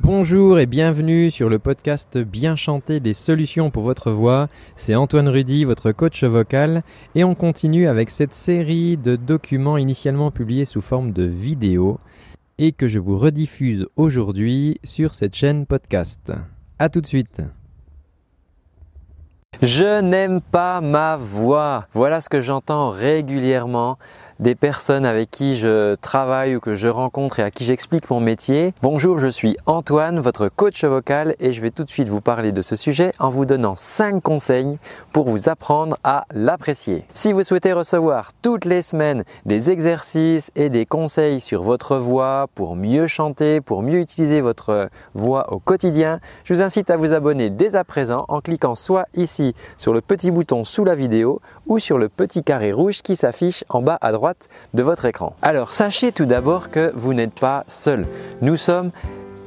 Bonjour et bienvenue sur le podcast Bien chanter des solutions pour votre voix. C'est Antoine Rudy, votre coach vocal, et on continue avec cette série de documents initialement publiés sous forme de vidéo et que je vous rediffuse aujourd'hui sur cette chaîne podcast. A tout de suite. Je n'aime pas ma voix. Voilà ce que j'entends régulièrement des personnes avec qui je travaille ou que je rencontre et à qui j'explique mon métier. Bonjour, je suis Antoine, votre coach vocal et je vais tout de suite vous parler de ce sujet en vous donnant 5 conseils pour vous apprendre à l'apprécier. Si vous souhaitez recevoir toutes les semaines des exercices et des conseils sur votre voix pour mieux chanter, pour mieux utiliser votre voix au quotidien, je vous incite à vous abonner dès à présent en cliquant soit ici sur le petit bouton sous la vidéo ou sur le petit carré rouge qui s'affiche en bas à droite de votre écran. Alors sachez tout d'abord que vous n'êtes pas seul. Nous sommes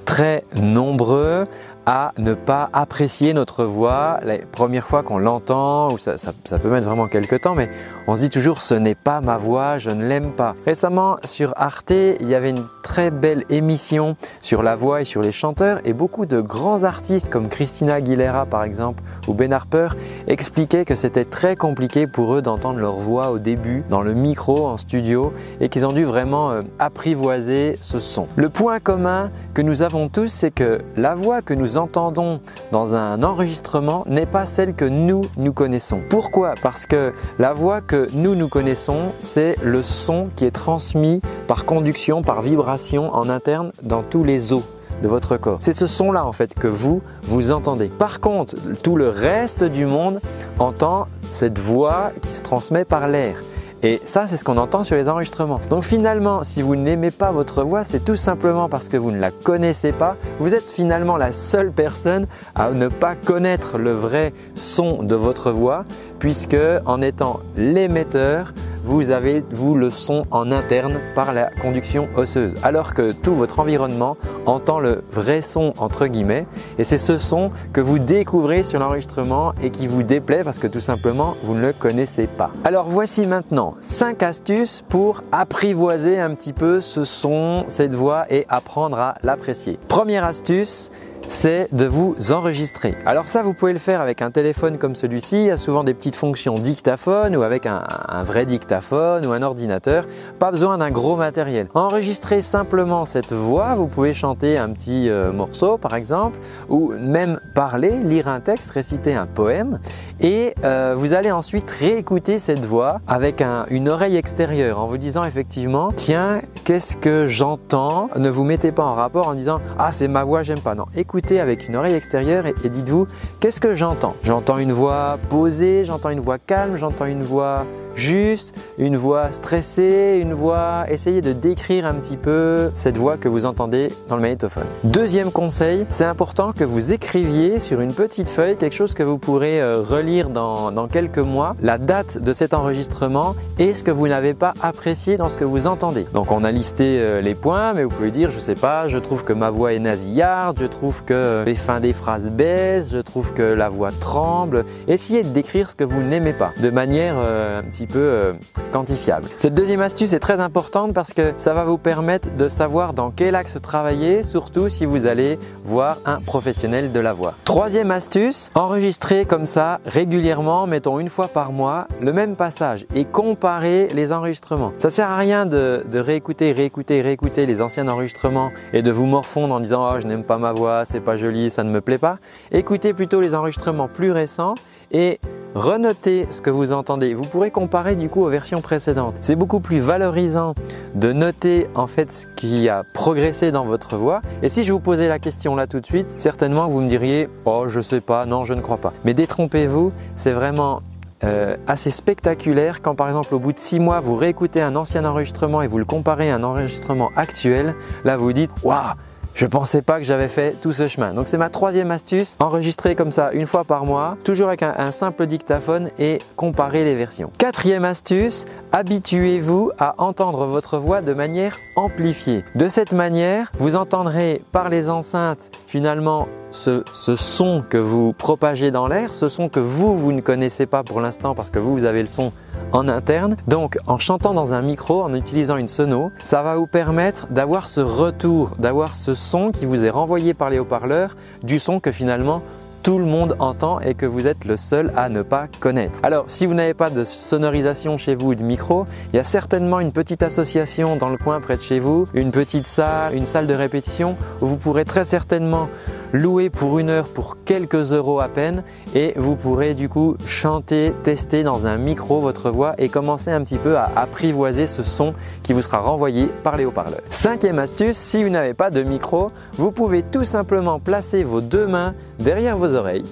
très nombreux à ne pas apprécier notre voix la première fois qu'on l'entend, ou ça, peut mettre vraiment quelques temps, mais on se dit toujours ce n'est pas ma voix, je ne l'aime pas. Récemment sur Arte, il y avait une très belle émission sur la voix et sur les chanteurs, et beaucoup de grands artistes comme Christina Aguilera par exemple, ou Ben Harper, expliquaient que c'était très compliqué pour eux d'entendre leur voix au début, dans le micro, en studio, et qu'ils ont dû vraiment euh, apprivoiser ce son. Le point commun que nous avons tous, c'est que la voix que nous entendons dans un enregistrement n'est pas celle que nous, nous connaissons. Pourquoi? Parce que la voix que nous, nous connaissons, c'est le son qui est transmis par conduction, par vibration en interne dans tous les os de votre corps. C'est ce son-là en fait que vous, vous entendez. Par contre, tout le reste du monde entend cette voix qui se transmet par l'air. Et ça, c'est ce qu'on entend sur les enregistrements. Donc finalement, si vous n'aimez pas votre voix, c'est tout simplement parce que vous ne la connaissez pas. Vous êtes finalement la seule personne à ne pas connaître le vrai son de votre voix, puisque en étant l'émetteur, vous avez vous le son en interne par la conduction osseuse, alors que tout votre environnement entend le vrai son entre guillemets, et c'est ce son que vous découvrez sur l'enregistrement et qui vous déplaît parce que tout simplement vous ne le connaissez pas. Alors voici maintenant 5 astuces pour apprivoiser un petit peu ce son, cette voix et apprendre à l'apprécier. Première astuce, c'est de vous enregistrer. Alors ça, vous pouvez le faire avec un téléphone comme celui-ci. Il y a souvent des petites fonctions dictaphone ou avec un, vrai dictaphone ou un ordinateur. Pas besoin d'un gros matériel. Enregistrez simplement cette voix. Vous pouvez chanter un petit euh, morceau par exemple ou même parler, lire un texte, réciter un poème. Et euh, vous allez ensuite réécouter cette voix avec une oreille extérieure en vous disant effectivement, tiens, qu'est-ce que j'entends? Ne vous mettez pas en rapport en disant, ah c'est ma voix, j'aime pas. Non, écoutez avec une oreille extérieure et, dites-vous qu'est-ce que j'entends? J'entends une voix posée, j'entends une voix calme, j'entends une voix juste, une voix stressée, une voix. Essayez de décrire un petit peu cette voix que vous entendez dans le magnétophone. Deuxième conseil, c'est important que vous écriviez sur une petite feuille quelque chose que vous pourrez euh, relire dans, dans quelques mois, la date de cet enregistrement et ce que vous n'avez pas apprécié dans ce que vous entendez. Donc on a listé euh, les points, mais vous pouvez dire, je sais pas, je trouve que ma voix est nasillarde, je trouve que les fins des phrases baissent, je trouve que la voix tremble. Essayez de décrire ce que vous n'aimez pas de manière euh, un petit peu euh, quantifiable. Cette deuxième astuce est très importante parce que ça va vous permettre de savoir dans quel axe travailler, surtout si vous allez voir un professionnel de la voix. Troisième astuce, enregistrer comme ça régulièrement, mettons une fois par mois, le même passage et comparer les enregistrements. Ça sert à rien de, réécouter, réécouter, réécouter les anciens enregistrements et de vous morfondre en disant oh je n'aime pas ma voix, c'est pas joli, ça ne me plaît pas. Écoutez plutôt les enregistrements plus récents et renotez ce que vous entendez. Vous pourrez comparer du coup aux versions précédentes. C'est beaucoup plus valorisant de noter en fait ce qui a progressé dans votre voix. Et si je vous posais la question là tout de suite, certainement vous me diriez oh je sais pas, non je ne crois pas. Mais détrompez-vous, c'est vraiment euh, assez spectaculaire quand par exemple au bout de six mois vous réécoutez un ancien enregistrement et vous le comparez à un enregistrement actuel, là vous dites waouh je pensais pas que j'avais fait tout ce chemin. Donc c'est ma troisième astuce, enregistrer comme ça une fois par mois, toujours avec un, simple dictaphone et comparer les versions. Quatrième astuce, habituez-vous à entendre votre voix de manière amplifiée. De cette manière, vous entendrez par les enceintes finalement ce, son que vous propagez dans l'air, ce son que vous, vous ne connaissez pas pour l'instant parce que vous, vous avez le son en interne. Donc en chantant dans un micro, en utilisant une sono, ça va vous permettre d'avoir ce retour, d'avoir ce son qui vous est renvoyé par les haut-parleurs du son que finalement tout le monde entend et que vous êtes le seul à ne pas connaître. Alors, si vous n'avez pas de sonorisation chez vous ou de micro, il y a certainement une petite association dans le coin près de chez vous, une petite salle, une salle de répétition où vous pourrez très certainement louer pour une heure pour quelques euros à peine et vous pourrez du coup chanter, tester dans un micro votre voix et commencer un petit peu à apprivoiser ce son qui vous sera renvoyé par les haut-parleurs. Cinquième astuce, si vous n'avez pas de micro, vous pouvez tout simplement placer vos deux mains derrière vos oreilles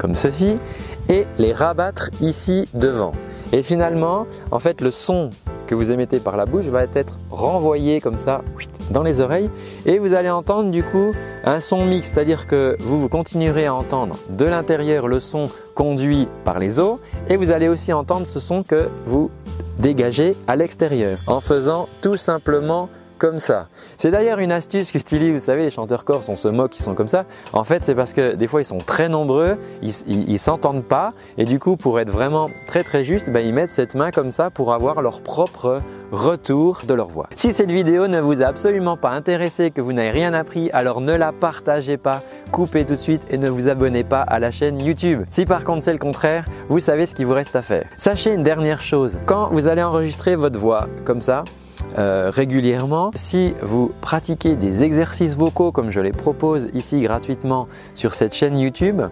comme ceci et les rabattre ici devant. Et finalement, en fait, le son que vous émettez par la bouche va être renvoyé comme ça dans les oreilles et vous allez entendre du coup un son mixte, c'est-à-dire que vous, vous continuerez à entendre de l'intérieur le son conduit par les os et vous allez aussi entendre ce son que vous dégagez à l'extérieur en faisant tout simplement comme ça. C'est d'ailleurs une astuce qu'utilisent, vous savez, les chanteurs corse, on se moque, ils sont comme ça. En fait, c'est parce que des fois, ils sont très nombreux, ils s'entendent pas, et du coup, pour être vraiment très très juste, ben, ils mettent cette main comme ça pour avoir leur propre retour de leur voix. Si cette vidéo ne vous a absolument pas intéressé, que vous n'avez rien appris, alors ne la partagez pas, coupez tout de suite et ne vous abonnez pas à la chaîne YouTube. Si par contre c'est le contraire, vous savez ce qu'il vous reste à faire. Sachez une dernière chose, quand vous allez enregistrer votre voix comme ça, euh, régulièrement. Si vous pratiquez des exercices vocaux comme je les propose ici gratuitement sur cette chaîne YouTube,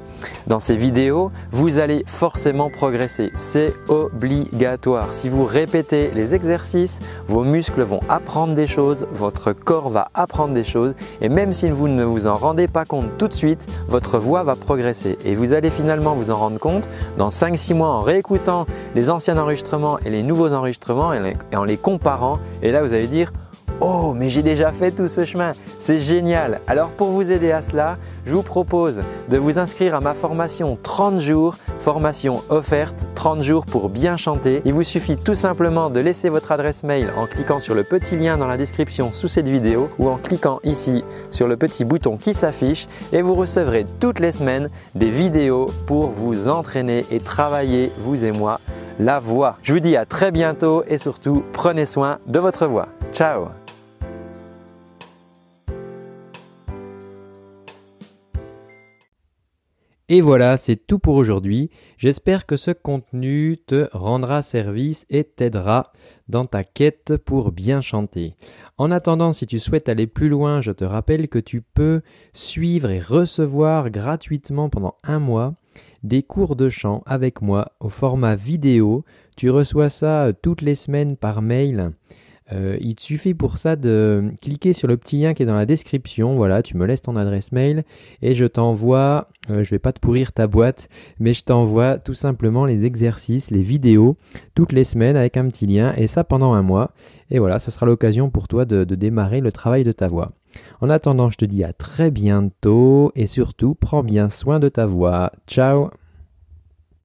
dans ces vidéos, vous allez forcément progresser. C'est obligatoire. Si vous répétez les exercices, vos muscles vont apprendre des choses, votre corps va apprendre des choses et même si vous ne vous en rendez pas compte tout de suite, votre voix va progresser et vous allez finalement vous en rendre compte dans 5-6 mois en réécoutant les anciens enregistrements et les nouveaux enregistrements et en les comparant et là, vous allez dire Oh, mais j'ai déjà fait tout ce chemin, c'est génial. Alors pour vous aider à cela, je vous propose de vous inscrire à ma formation 30 jours, formation offerte 30 jours pour bien chanter. Il vous suffit tout simplement de laisser votre adresse mail en cliquant sur le petit lien dans la description sous cette vidéo ou en cliquant ici sur le petit bouton qui s'affiche et vous recevrez toutes les semaines des vidéos pour vous entraîner et travailler, vous et moi, la voix. Je vous dis à très bientôt et surtout prenez soin de votre voix. Ciao Et voilà, c'est tout pour aujourd'hui. J'espère que ce contenu te rendra service et t'aidera dans ta quête pour bien chanter. En attendant, si tu souhaites aller plus loin, je te rappelle que tu peux suivre et recevoir gratuitement pendant un mois des cours de chant avec moi au format vidéo. Tu reçois ça euh, toutes les semaines par mail. Euh, il te suffit pour ça de cliquer sur le petit lien qui est dans la description. Voilà, tu me laisses ton adresse mail et je t'envoie, euh, je vais pas te pourrir ta boîte, mais je t'envoie tout simplement les exercices, les vidéos toutes les semaines avec un petit lien et ça pendant un mois. Et voilà, ça sera l'occasion pour toi de démarrer le travail de ta voix. En attendant, je te dis à très bientôt et surtout, prends bien soin de ta voix. Ciao